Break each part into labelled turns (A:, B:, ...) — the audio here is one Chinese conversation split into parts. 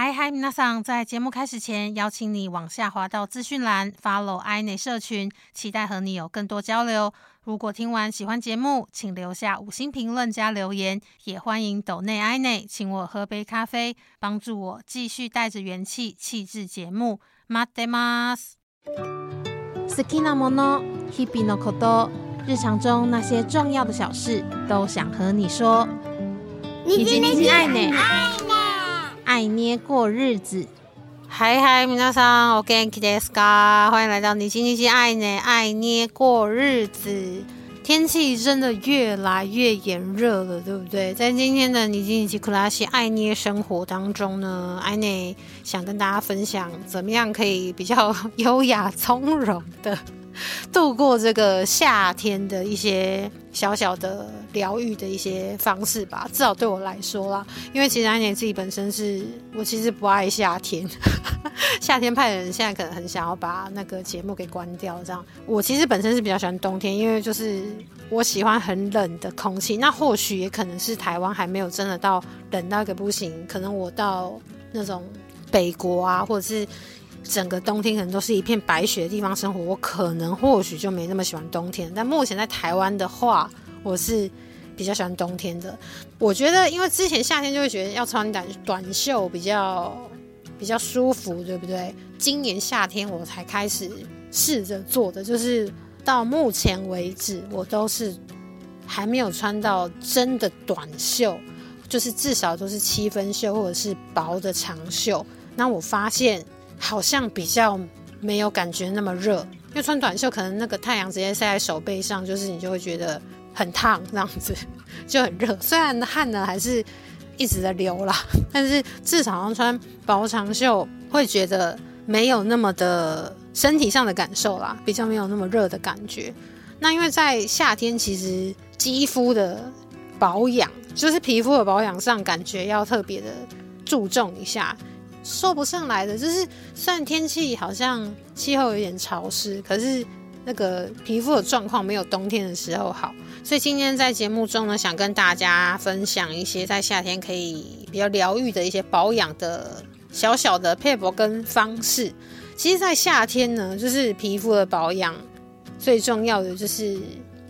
A: 嗨嗨，皆さん！在节目开始前，邀请你往下滑到资讯栏，follow i 内社群，期待和你有更多交流。如果听完喜欢节目，请留下五星评论加留言，也欢迎抖内 i 内请我喝杯咖啡，帮助我继续带着元气气质节目。马德马斯，好きなもの、日々のこと、日常中那些重要的小事，都想和你说。
B: 你今天爱
A: 呢？ 爱捏过日子，嗨嗨，皆さん、お元気ですか？欢迎来到你今天爱呢，爱捏过日子。天气真的越来越炎热了，对不对？在今天的你今天库拉西爱捏生活当中呢，爱内想跟大家分享，怎么样可以比较优雅从容的。 度过这个夏天的一些小小的疗愈的一些方式吧，至少对我来说啦。因为其实安妮自己本身是我其实不爱夏天，夏天派的人现在可能很想要把那个节目给关掉。这样，我其实本身是比较喜欢冬天，因为就是我喜欢很冷的空气。那或许也可能是台湾还没有真的到冷到一个不行，可能我到那种北国啊，或者是。整个冬天可能都是一片白雪的地方生活，我可能或许就没那么喜欢冬天。但目前在台湾的话，我是比较喜欢冬天的。我觉得，因为之前夏天就会觉得要穿短短袖比较比较舒服，对不对？今年夏天我才开始试着做的，就是到目前为止，我都是还没有穿到真的短袖，就是至少都是七分袖或者是薄的长袖。那我发现。好像比较没有感觉那么热，因为穿短袖可能那个太阳直接晒在手背上，就是你就会觉得很烫，这样子 就很热。虽然汗呢还是一直在流啦，但是至少穿薄长袖会觉得没有那么的身体上的感受啦，比较没有那么热的感觉。那因为在夏天，其实肌肤的保养，就是皮肤的保养上，感觉要特别的注重一下。说不上来的，就是虽然天气好像气候有点潮湿，可是那个皮肤的状况没有冬天的时候好。所以今天在节目中呢，想跟大家分享一些在夏天可以比较疗愈的一些保养的小小的配博跟方式。其实，在夏天呢，就是皮肤的保养最重要的就是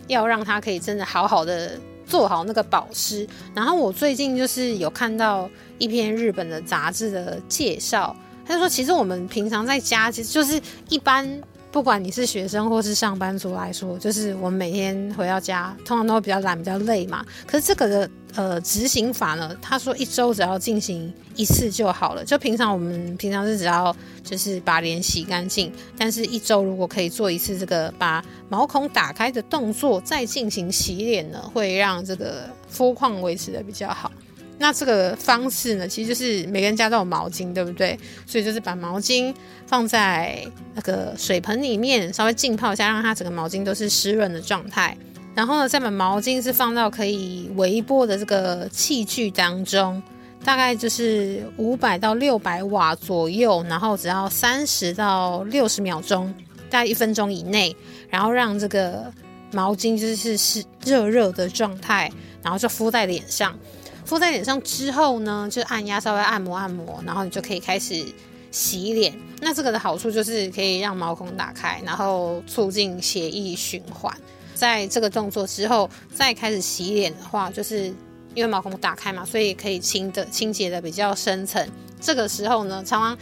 A: 要让它可以真的好好的。做好那个保湿，然后我最近就是有看到一篇日本的杂志的介绍，他就说，其实我们平常在家，其实就是一般，不管你是学生或是上班族来说，就是我们每天回到家，通常都会比较懒、比较累嘛。可是这个的。呃，执行法呢？他说一周只要进行一次就好了。就平常我们平常是只要就是把脸洗干净，但是一周如果可以做一次这个把毛孔打开的动作，再进行洗脸呢，会让这个肤况维持的比较好。那这个方式呢，其实就是每个人家都有毛巾，对不对？所以就是把毛巾放在那个水盆里面，稍微浸泡一下，让它整个毛巾都是湿润的状态。然后呢，再把毛巾是放到可以微波的这个器具当中，大概就是五百到六百瓦左右，然后只要三十到六十秒钟，大概一分钟以内，然后让这个毛巾就是是热热的状态，然后就敷在脸上。敷在脸上之后呢，就按压稍微按摩按摩，然后你就可以开始洗脸。那这个的好处就是可以让毛孔打开，然后促进血液循环。在这个动作之后，再开始洗脸的话，就是因为毛孔打开嘛，所以可以清的清洁的比较深层。这个时候呢，常常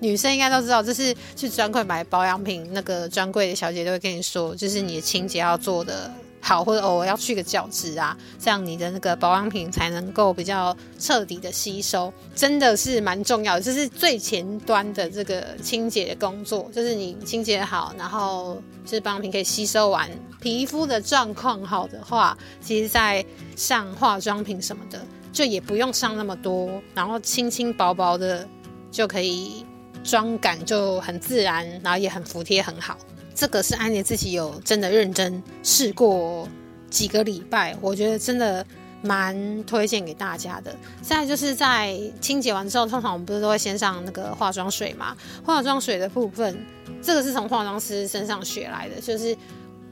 A: 女生应该都知道，就是去专柜买保养品，那个专柜的小姐都会跟你说，就是你的清洁要做的。好，或者偶尔要去个角质啊，这样你的那个保养品才能够比较彻底的吸收，真的是蛮重要的。这是最前端的这个清洁工作，就是你清洁好，然后就是保养品可以吸收完，皮肤的状况好的话，其实在上化妆品什么的，就也不用上那么多，然后轻轻薄薄的就可以妆感就很自然，然后也很服帖，很好。这个是安妮自己有真的认真试过几个礼拜，我觉得真的蛮推荐给大家的。现在就是在清洁完之后，通常我们不是都会先上那个化妆水嘛？化妆水的部分，这个是从化妆师身上学来的，就是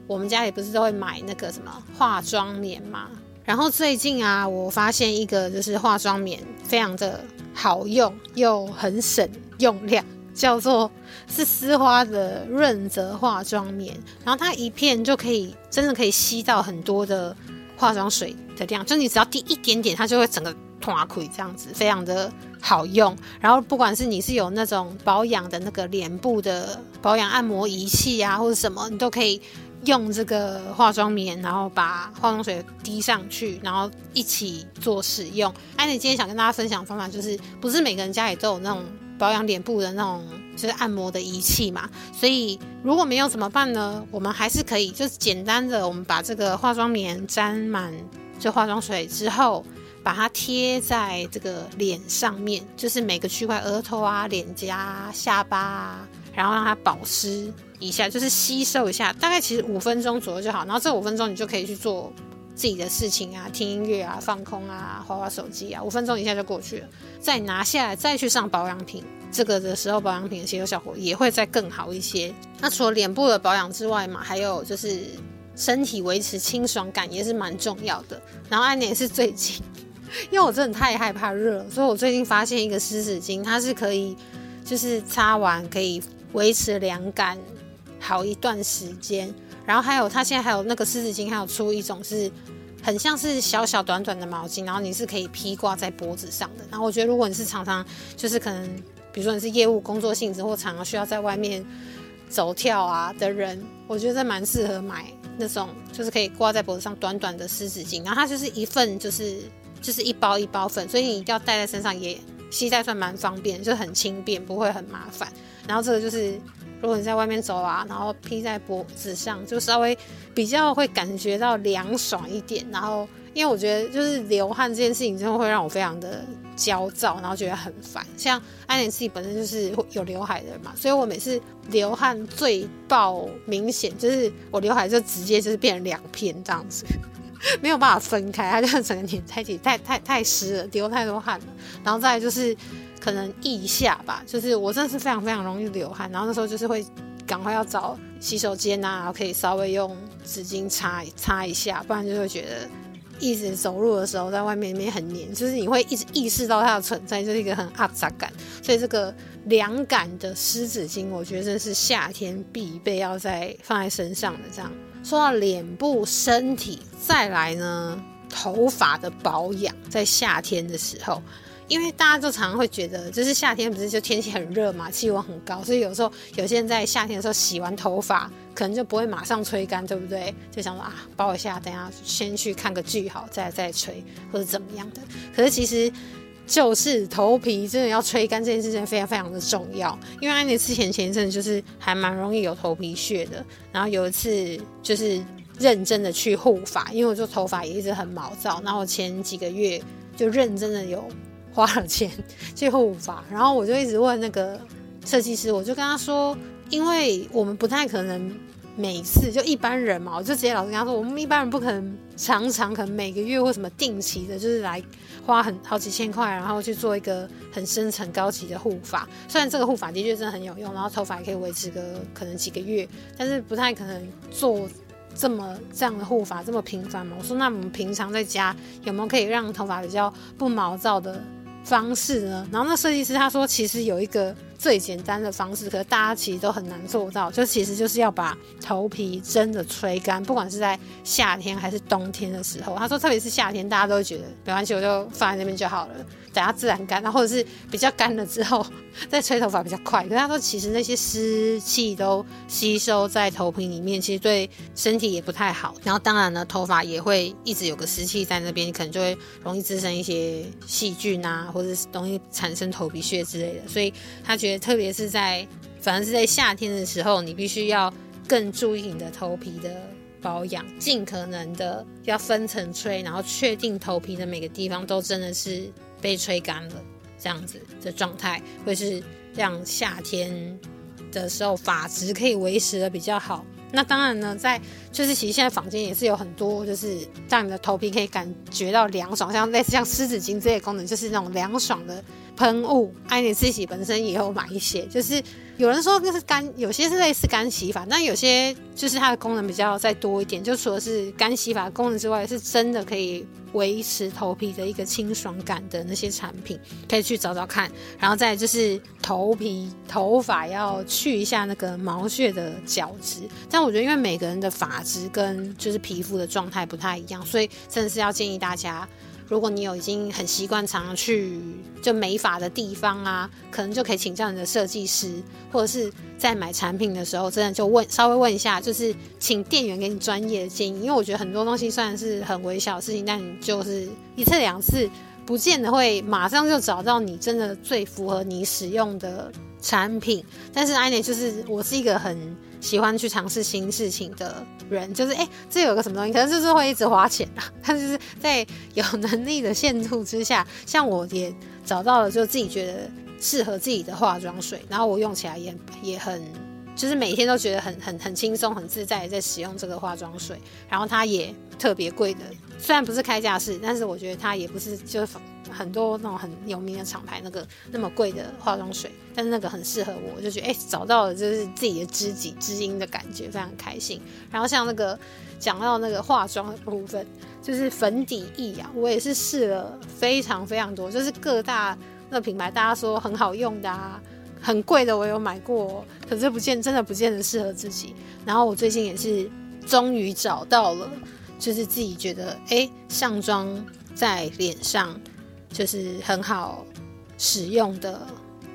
A: 我们家里不是都会买那个什么化妆棉嘛？然后最近啊，我发现一个就是化妆棉非常的好用又很省用量，叫做是丝花的润泽化妆棉。然后它一片就可以真的可以吸到很多的化妆水的量，就你只要滴一点点，它就会整个团溃这样子，非常的好用。然后不管是你是有那种保养的那个脸部的保养按摩仪器啊，或者什么，你都可以。用这个化妆棉，然后把化妆水滴上去，然后一起做使用。哎，你今天想跟大家分享的方法就是，不是每个人家里都有那种保养脸部的那种就是按摩的仪器嘛？所以如果没有怎么办呢？我们还是可以就是简单的，我们把这个化妆棉沾满这化妆水之后，把它贴在这个脸上面，就是每个区块，额头啊、脸颊、啊下巴啊，然后让它保湿。一下就是吸收一下，大概其实五分钟左右就好。然后这五分钟你就可以去做自己的事情啊，听音乐啊，放空啊，划划手机啊，五分钟一下就过去了。再拿下来再去上保养品，这个的时候保养品的吸收效果也会再更好一些。那除了脸部的保养之外嘛，还有就是身体维持清爽感也是蛮重要的。然后安年是最近，因为我真的太害怕热，所以我最近发现一个湿纸巾，它是可以就是擦完可以维持凉感。好一段时间，然后还有，它现在还有那个湿纸巾，还有出一种是很像是小小短短的毛巾，然后你是可以披挂在脖子上的。然后我觉得，如果你是常常就是可能，比如说你是业务工作性质或常常需要在外面走跳啊的人，我觉得蛮适合买那种就是可以挂在脖子上短短的湿纸巾。然后它就是一份就是就是一包一包份，所以你一定要带在身上，也携带算蛮方便，就很轻便，不会很麻烦。然后这个就是。如果你在外面走啊，然后披在脖子上，就稍微比较会感觉到凉爽一点。然后，因为我觉得就是流汗这件事情，真的会让我非常的焦躁，然后觉得很烦。像安妮自己本身就是有刘海的嘛，所以我每次流汗最爆明显，就是我刘海就直接就是变成两片这样子，没有办法分开，它就整个粘在一起，太太太湿了，流太多汗了。然后再就是。可能腋下吧，就是我真的是非常非常容易流汗，然后那时候就是会赶快要找洗手间啊，然后可以稍微用纸巾擦一擦一下，不然就会觉得一直走路的时候在外面面很黏，就是你会一直意识到它的存在，就是一个很阿杂感。所以这个凉感的湿纸巾，我觉得这是夏天必备要在放在身上的。这样说到脸部、身体，再来呢，头发的保养，在夏天的时候。因为大家就常常会觉得，就是夏天不是就天气很热嘛，气温很高，所以有时候有些人在夏天的时候洗完头发，可能就不会马上吹干，对不对？就想说啊，包一下，等下先去看个剧好，再再吹或者怎么样的。可是其实就是头皮真的要吹干这件事情非常非常的重要。因为安妮之前前一阵就是还蛮容易有头皮屑的，然后有一次就是认真的去护发，因为我就头发也一直很毛躁，然后前几个月就认真的有。花了钱去护发，然后我就一直问那个设计师，我就跟他说，因为我们不太可能每次就一般人嘛，我就直接老实跟他说，我们一般人不可能常常可能每个月或什么定期的，就是来花很好几千块，然后去做一个很深层高级的护发。虽然这个护发的确真的很有用，然后头发也可以维持个可能几个月，但是不太可能做这么这样的护发这么频繁嘛。我说那我们平常在家有没有可以让头发比较不毛躁的？方式呢？然后那设计师他说，其实有一个最简单的方式，可是大家其实都很难做到，就其实就是要把头皮真的吹干，不管是在夏天还是冬天的时候。他说，特别是夏天，大家都觉得没关系，我就放在那边就好了。等下自然干，然后或者是比较干了之后再吹头发比较快。可是他说，其实那些湿气都吸收在头皮里面，其实对身体也不太好。然后当然呢，头发也会一直有个湿气在那边，可能就会容易滋生一些细菌啊，或者是容易产生头皮屑之类的。所以他觉得，特别是在反正是在夏天的时候，你必须要更注意你的头皮的保养，尽可能的要分层吹，然后确定头皮的每个地方都真的是。被吹干了，这样子的状态会是让夏天的时候发质可以维持的比较好。那当然呢，在就是其实现在房间也是有很多，就是让你的头皮可以感觉到凉爽，像类似像湿纸巾这些功能，就是那种凉爽的喷雾。爱你自己本身也有买一些，就是有人说那是干，有些是类似干洗法，但有些就是它的功能比较再多一点。就除了是干洗法功能之外，是真的可以。维持头皮的一个清爽感的那些产品，可以去找找看。然后再就是头皮、头发要去一下那个毛屑的角质。但我觉得，因为每个人的发质跟就是皮肤的状态不太一样，所以真的是要建议大家。如果你有已经很习惯常常去就美发的地方啊，可能就可以请教你的设计师，或者是在买产品的时候，真的就问稍微问一下，就是请店员给你专业的建议。因为我觉得很多东西虽然是很微小的事情，但你就是一次两次，不见得会马上就找到你真的最符合你使用的产品。但是 i n 就是我是一个很。喜欢去尝试新事情的人，就是哎，这有个什么东西，可能就是会一直花钱啊。但是在有能力的限度之下，像我也找到了，就自己觉得适合自己的化妆水，然后我用起来也也很，就是每天都觉得很很很轻松、很自在在使用这个化妆水。然后它也特别贵的，虽然不是开价式，但是我觉得它也不是就是。很多那种很有名的厂牌，那个那么贵的化妆水，但是那个很适合我，就觉得哎，找到了就是自己的知己知音的感觉，非常开心。然后像那个讲到那个化妆的部分，就是粉底液啊，我也是试了非常非常多，就是各大那品牌，大家说很好用的啊，很贵的我有买过，可是不见真的不见得适合自己。然后我最近也是终于找到了，就是自己觉得哎，上妆在脸上。就是很好使用的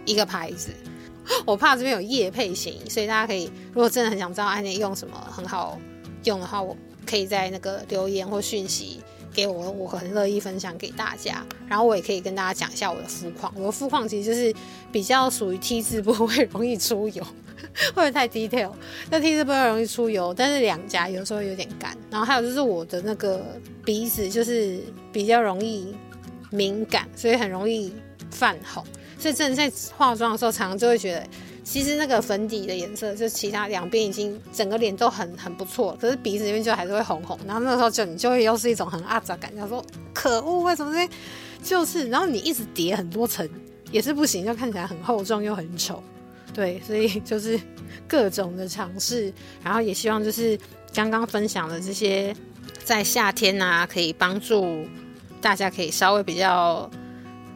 A: 一个牌子，我怕这边有夜配型，所以大家可以如果真的很想知道安妮用什么很好用的话，我可以在那个留言或讯息给我，我很乐意分享给大家。然后我也可以跟大家讲一下我的肤况，我的肤况其实就是比较属于 T 字部位容易出油，会不会太 detail？那 T 字部位容易出油，但是两颊有时候有点干，然后还有就是我的那个鼻子就是比较容易。敏感，所以很容易泛红，所以真的在化妆的时候，常常就会觉得，其实那个粉底的颜色，就其他两边已经整个脸都很很不错，可是鼻子这边就还是会红红，然后那个时候就你就会又是一种很阿杂感，觉，说可恶，为什么这就是，然后你一直叠很多层也是不行，就看起来很厚重又很丑，对，所以就是各种的尝试，然后也希望就是刚刚分享的这些，在夏天啊可以帮助。大家可以稍微比较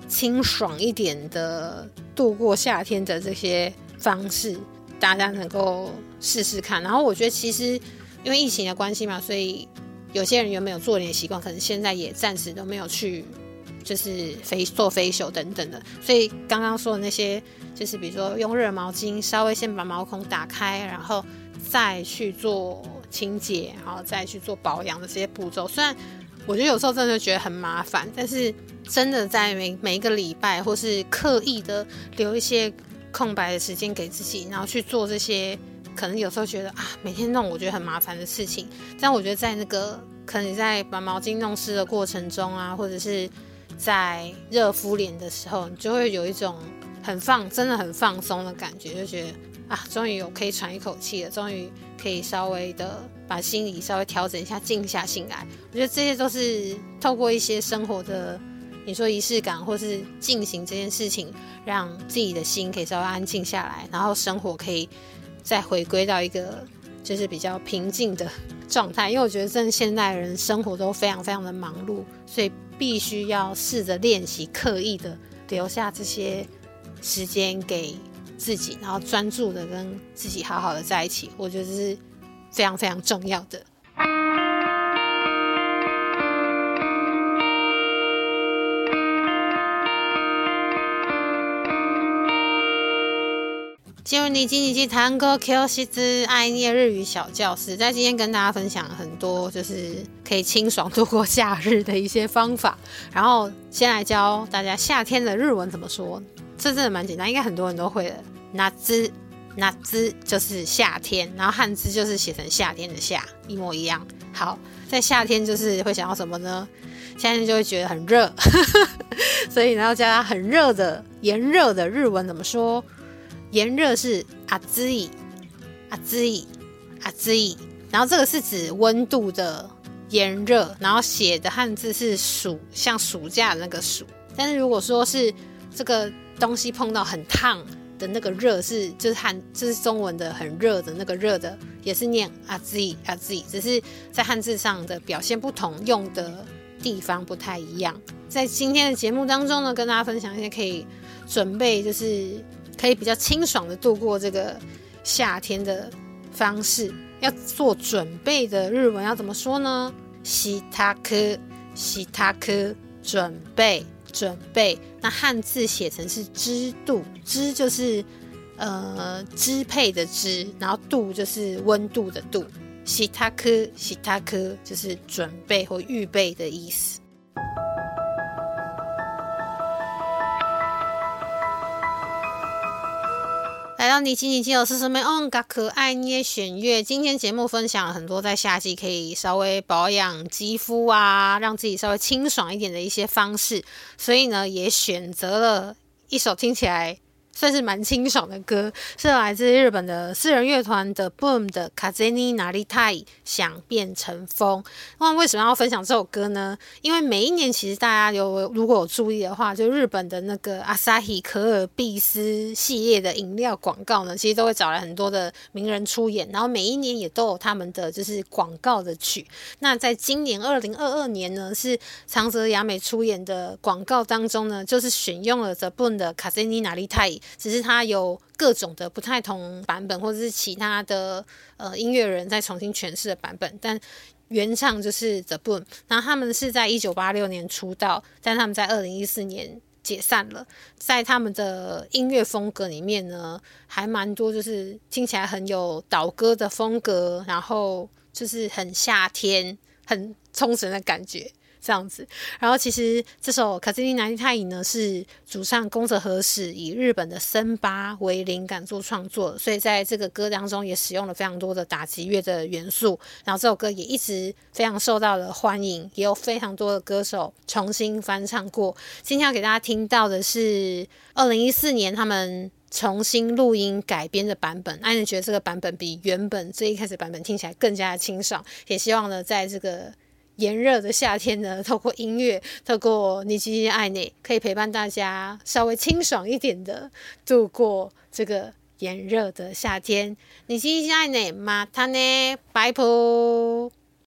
A: 清爽一点的度过夏天的这些方式，大家能够试试看。然后我觉得其实因为疫情的关系嘛，所以有些人原本有做脸习惯，可能现在也暂时都没有去，就是飞做飞袖等等的。所以刚刚说的那些，就是比如说用热毛巾稍微先把毛孔打开，然后再去做清洁，然后再去做保养的这些步骤，虽然。我觉得有时候真的觉得很麻烦，但是真的在每每一个礼拜，或是刻意的留一些空白的时间给自己，然后去做这些可能有时候觉得啊，每天弄我觉得很麻烦的事情。但我觉得在那个可能你在把毛巾弄湿的过程中啊，或者是在热敷脸的时候，你就会有一种很放，真的很放松的感觉，就觉得啊，终于有可以喘一口气了，终于。可以稍微的把心理稍微调整一下，静下心来。我觉得这些都是透过一些生活的，你说仪式感，或是进行这件事情，让自己的心可以稍微安静下来，然后生活可以再回归到一个就是比较平静的状态。因为我觉得，真的现代人生活都非常非常的忙碌，所以必须要试着练习，刻意的留下这些时间给。自己，然后专注的跟自己好好的在一起，我觉得是非常非常重要的。进入你经济系谈歌 Q 西之爱念日语小教室，在今天跟大家分享很多就是可以清爽度过夏日的一些方法。然后先来教大家夏天的日文怎么说。这真的蛮简单，应该很多人都会的。那兹那兹就是夏天，然后汉字就是写成夏天的夏，一模一样。好，在夏天就是会想到什么呢？夏天就会觉得很热，所以然后加上很热的炎热的日文怎么说？炎热是阿兹伊阿兹伊阿兹伊，然后这个是指温度的炎热，然后写的汉字是暑，像暑假的那个暑。但是如果说是这个。东西碰到很烫的那个热是就是汉就是中文的很热的那个热的也是念啊 z 啊 z，只是在汉字上的表现不同，用的地方不太一样。在今天的节目当中呢，跟大家分享一些可以准备，就是可以比较清爽的度过这个夏天的方式。要做准备的日文要怎么说呢？西塔科，西塔科，准备，准备。那汉字写成是支度，支就是呃支配的支，然后度就是温度的度。其他科，其他科就是准备或预备的意思。来到你亲你亲我是什么？哦，嘎可爱捏选月。今天节目分享了很多在夏季可以稍微保养肌肤啊，让自己稍微清爽一点的一些方式，所以呢，也选择了一首听起来。算是蛮清爽的歌，是来自日本的私人乐团的 Boom 的 Kazeni Naritai 想变成风。那为什么要分享这首歌呢？因为每一年其实大家有如果有注意的话，就日本的那个 Asahi 可尔必斯系列的饮料广告呢，其实都会找来很多的名人出演，然后每一年也都有他们的就是广告的曲。那在今年二零二二年呢，是长泽雅美出演的广告当中呢，就是选用了 The Boom 的 Kazeni Naritai。只是它有各种的不太同版本，或者是其他的呃音乐人在重新诠释的版本，但原唱就是 The Boom。然后他们是在一九八六年出道，但他们在二零一四年解散了。在他们的音乐风格里面呢，还蛮多就是听起来很有岛歌的风格，然后就是很夏天、很冲绳的感觉。这样子，然后其实这首《卡兹尼南泰影》呢，是主唱宫泽和史以日本的森巴为灵感做创作，所以在这个歌当中也使用了非常多的打击乐的元素。然后这首歌也一直非常受到了欢迎，也有非常多的歌手重新翻唱过。今天要给大家听到的是二零一四年他们重新录音改编的版本。艾伦觉得这个版本比原本最一开始版本听起来更加的清爽，也希望呢在这个。炎热的夏天呢，透过音乐，透过你今天爱你，可以陪伴大家稍微清爽一点的度过这个炎热的夏天。你今天爱你，马他呢，拜拜。